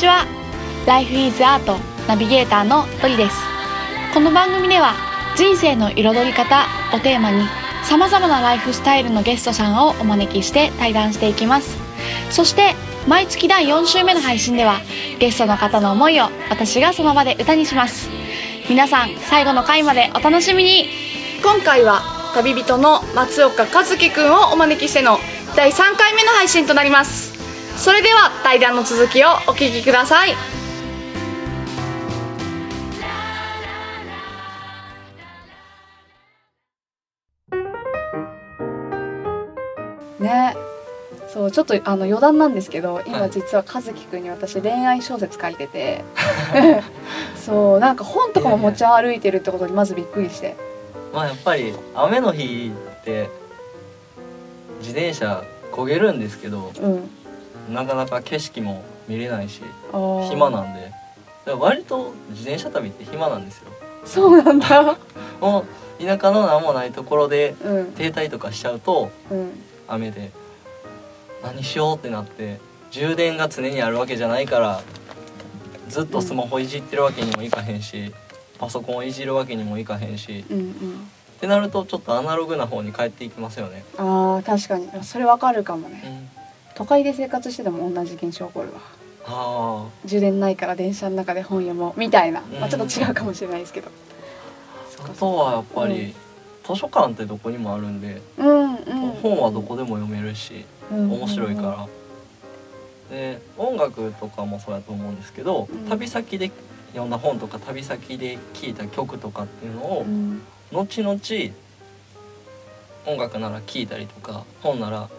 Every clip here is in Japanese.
ちは。Life is Art ナビゲーターのドリです。この番組では人生の彩り方をテーマにさまざまなライフスタイルのゲストさんをお招きして対談していきます。そして毎月第4週目の配信ではゲストの方の思いを私がその場で歌にします。皆さん最後の回までお楽しみに。今回は旅人の松岡和樹くんをお招きしての第3回目の配信となります。それでは対談の続きをお聞きください。ね。そうちょっとあの余談なんですけど今実は和樹くんに私恋愛小説書いてて。そうなんか本とかも持ち歩いてるってことにまずびっくりして。まあやっぱり雨の日って自転車焦げるんですけどうんなかなか景色も見れないし暇なんで。割と自転車旅って暇なんですよ。そうなんだ。もう田舎の何もないところでうん。停滞とかしちゃうとうん。雨で何しようってなって充電が常にあるわけじゃないからずっとスマホいじってるわけにもいかへんしパソコンをいじるわけにもいかへんしうんうん。ってなるとちょっとアナログな方に帰っていきますよね。あー確かに。それわかるかもね。うん、都会で生活してても同じ現象起こるわ。あ充電ないから電車の中で本読もうみたいな、まあ、うんちょっと違うかもしれないですけど。ああとはやっぱり、図書館ってどこにもあるんで、うんうん。本はどこでも読めるしうん面白いから。で音楽とかもそうやと思うんですけど、うん。旅先で読んだ本とか旅先で聴いた曲とかっていうのを、うん。後々音楽なら聴いたりとか本なら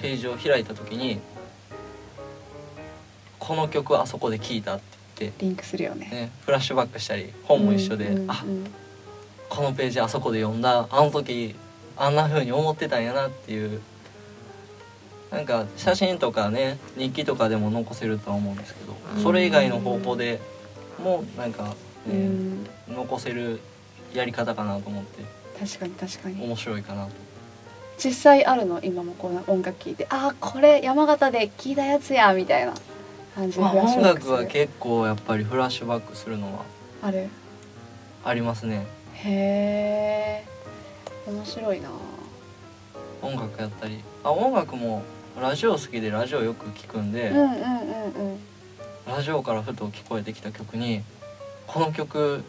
ページを開いた時にこの曲あそこで聴いたって言って、リンクするよね。ね、フラッシュバックしたり本も一緒で、うんうんあうん。このページあそこで読んだあの時あんな風に思ってたんやなっていうなんか写真とかね日記とかでも残せるとは思うんですけどそれ以外の方法でもなんか、ねうん。残せるやり方かなと思って確かに確かに。面白いかなと。実際あるの？今もこう音楽聴いて。ああこれ山形で聴いたやつや。みたいな感じでまあ、音楽は結構やっぱりフラッシュバックするのはある？ありますね。へえ面白いな。音楽やったり。あ音楽もラジオ好きでラジオよく聞くんで、うんうんうんうん。ラジオからふと聞こえてきた曲にこの曲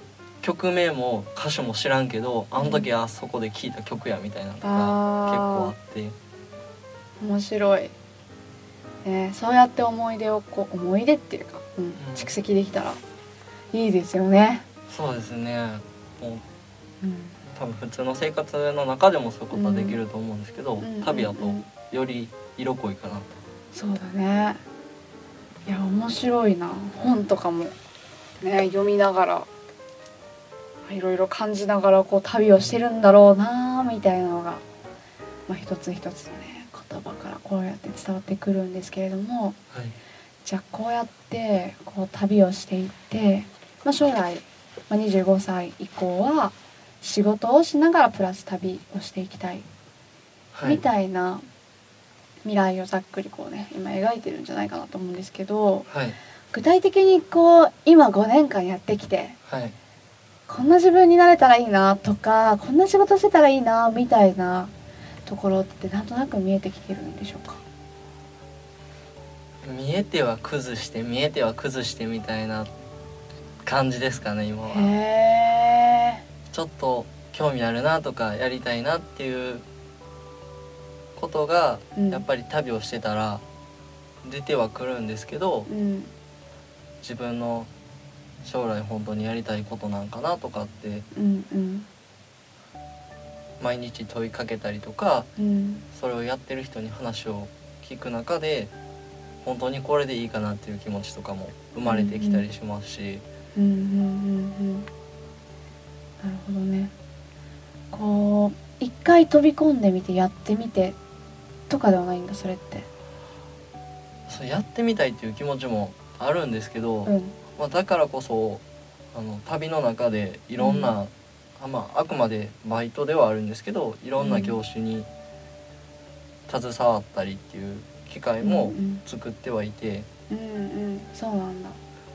曲名も歌手も知らんけどあの時あそこで聴いた曲やみたいなのとか結構ああって。ー面白い、ね、そうやって思い出をこう思い出っていうか、うん蓄積できたらいいですよね、そうですね。もううん、多分普通の生活の中でもそういうことはできると思うんですけど、うん。旅だとより色濃いかなと。そうだね。いや面白いな。本とかもね読みながらいろいろ感じながらこう旅をしてるんだろうなみたいなのが、まあ、一つ一つのね言葉からこうやって伝わってくるんですけれどもはい。じゃあこうやってこう旅をしていって、まあ、将来、まあ、25歳以降は仕事をしながらプラス旅をしていきたいはい。みたいな未来をざっくりこうね今描いてるんじゃないかなと思うんですけどはい。具体的にこう今5年間やってきてはいこんな自分になれたらいいなとかこんな仕事してたらいいなみたいなところってなんとなく見えてきてるんでしょうか？見えては崩して見えては崩してみたいな感じですかね今は。ちょっと興味あるなとかやりたいなっていうことがうん。やっぱり旅をしてたら出てはくるんですけどうん。自分の将来本当にやりたいことなんかなとかってうんうん。毎日問いかけたりとかうん。それをやってる人に話を聞く中で本当にこれでいいかなっていう気持ちとかも生まれてきたりしますし、うんうんうんうんなるほどね。こう一回飛び込んでみてやってみてとかではないんだそれって。そうやってみたいっていう気持ちもあるんですけど、うんまあ、だからこそあの旅の中でいろんな、あまあ、あくまでバイトではあるんですけどいろんな業種に携わったりっていう機会もうん作ってはいて、うんうん。そうなんだ。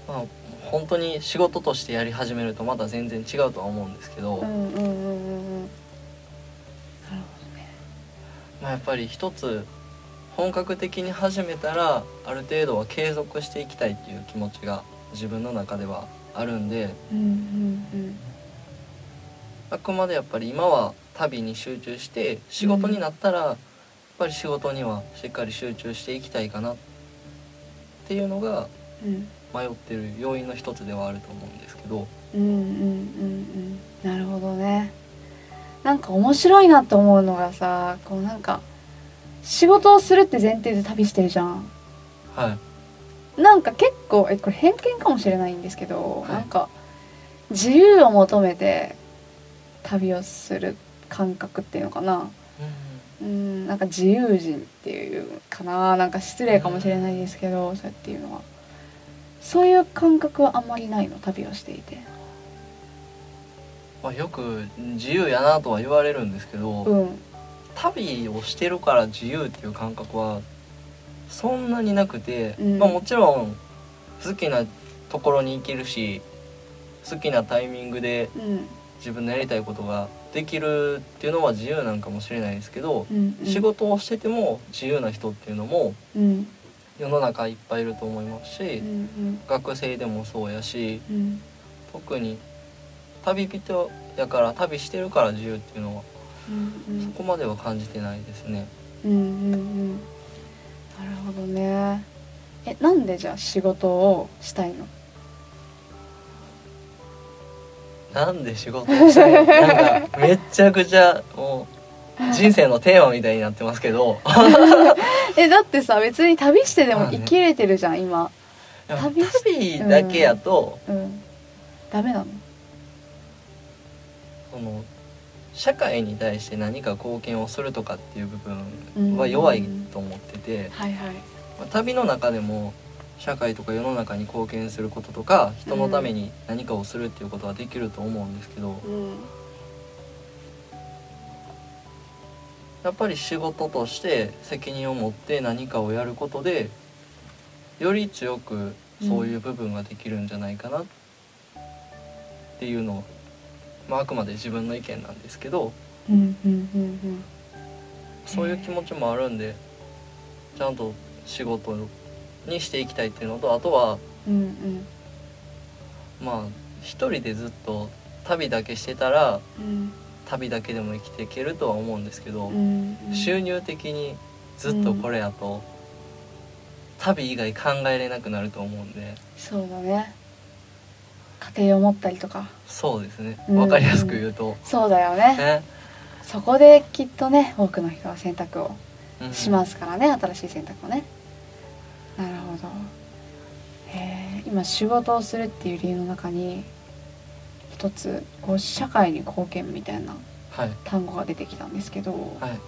まあ本当に仕事としてやり始めるとまた全然違うとは思うんですけど、うんうんうんうんうん。なるまあ、やっぱり一つ本格的に始めたらある程度は継続していきたいっていう気持ちが自分の中ではあるんでほどうんうん。あくまでやっぱり今は旅に集中して仕事になったらやっぱり仕事にはしっかり集中していきたいかなっていうのがうん。うん迷ってる要因の一つではあると思うんですけど。うんうんうんうん。なるほどね。なんか面白いなって思うのがさこうなんか仕事をするって前提で旅してるじゃん。はいなんか結構えこれ偏見かもしれないんですけど、はい。なんか自由を求めて旅をする感覚っていうのかな。うんなんか自由人っていうかな。なんか失礼かもしれないですけど、そうやっていうのは。そういう感覚はあんまりないの？旅をしていて。まあ、よく自由やなとは言われるんですけど、うん。旅をしてるから自由っていう感覚はそんなになくて、うん。まあ、もちろん好きなところに行けるし好きなタイミングでうん。自分のやりたいことができるっていうのは自由なんかもしれないですけど、うんうん。仕事をしてても自由な人っていうのもうん。世の中いっぱいいると思いますし、うん学生でもそうやしうん。特に旅人やから旅してるから自由っていうのはうん。そこまでは感じてないですね。うんうんうんなるほどね。えなんでじゃあ仕事をしたいの？なんで仕事をしたいの？なんかめっちゃくちゃもう人生のテーマみたいになってますけど。えだってさ別に旅してでも生きれてるじゃん今。旅旅だけやと、うん。ダメなの？その社会に対して何か貢献をするとかっていう部分は弱いと思ってて、はいはい。まあ旅の中でも社会とか世の中に貢献することとか人のために何かをするっていうことはできると思うんですけど、うん。やっぱり仕事として責任を持って何かをやることでより強くそういう部分ができるんじゃないかなっていうのを、まあ、あくまで自分の意見なんですけどうんうんうんそういう気持ちもあるんでちゃんと仕事にしていきたいっていうのとあとはうんうん。まあ一人でずっと旅だけしてたらうん。旅だけでも生きていけるとは思うんですけど、うんうん。収入的にずっとこれやと、旅以外考えれなくなると思うんで。そうだね家庭を持ったりとか。そうですね。うん。わかりやすく言うと、そうだよね。ね、そこできっとね多くの人は選択をうんしますからね、新しい選択をね。なるほど。へえ今仕事をするっていう理由の中に一つこう社会に貢献みたいなはい。単語が出てきたんですけど、はい。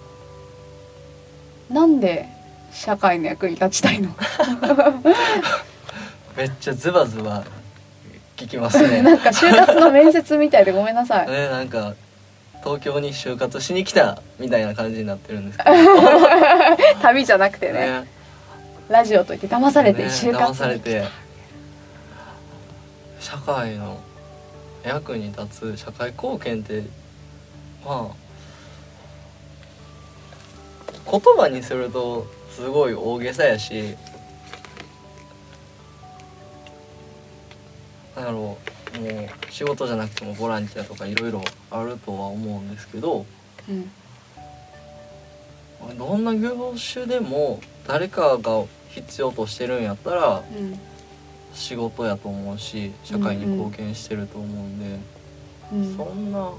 なんで社会の役に立ちたいの？めっちゃズバズバ聞きますね。なんか就活の面接みたいでごめんなさい。ねなんか東京に就活しに来たみたいな感じになってるんですけど。旅じゃなくてね。ね。ラジオといって騙されてね就活騙されにて。社会の役に立つ社会貢献ってまあ言葉にするとすごい大げさやしなんやろうもう仕事じゃなくてもボランティアとかいろいろあるとは思うんですけどうん。どんな業種でも誰かが必要としてるんやったらうん。仕事やと思うし社会に貢献してると思うんで、うんそんな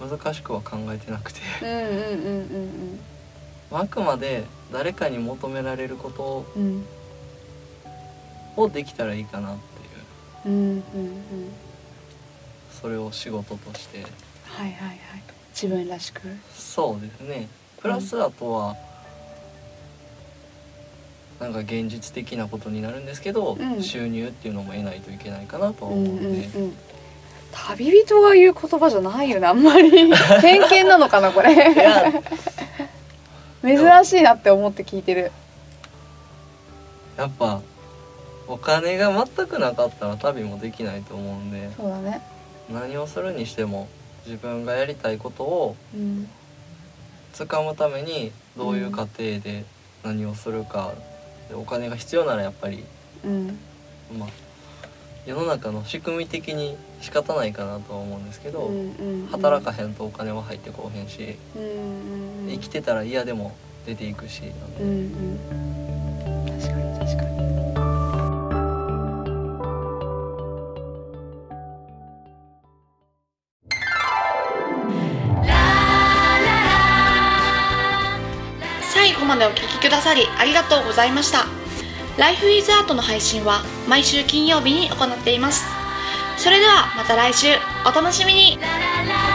難しくは考えてなくて。うんうんうん あくまで誰かに求められることうん。うんをできたらいいかなっていううんうんうん。それを仕事として。はいはいはい。自分らしく。そうですね。プラスあとは、なんか現実的なことになるんですけど、うん。収入っていうのも得ないといけないかなとはうん思ううんんで、うん。旅人が言う言葉じゃないよねあんまり。偏見なのかなこれ。珍しいなって思って聞いてる。やっぱお金が全くなかったら旅もできないと思うんでそうだね。何をするにしても自分がやりたいことをうん。掴むためにどういう過程で何をするか、でお金が必要ならやっぱりうん。まあ世の中の仕組み的に仕方ないかなとは思うんですけど、うんうん働かへんとお金は入ってこうへんし、うんうん生きてたら嫌でも出ていくし、うんうんでお聴きくださりありがとうございました。ライフイズアートの配信は毎週金曜日に行っています。それではまた来週。お楽しみに。ララ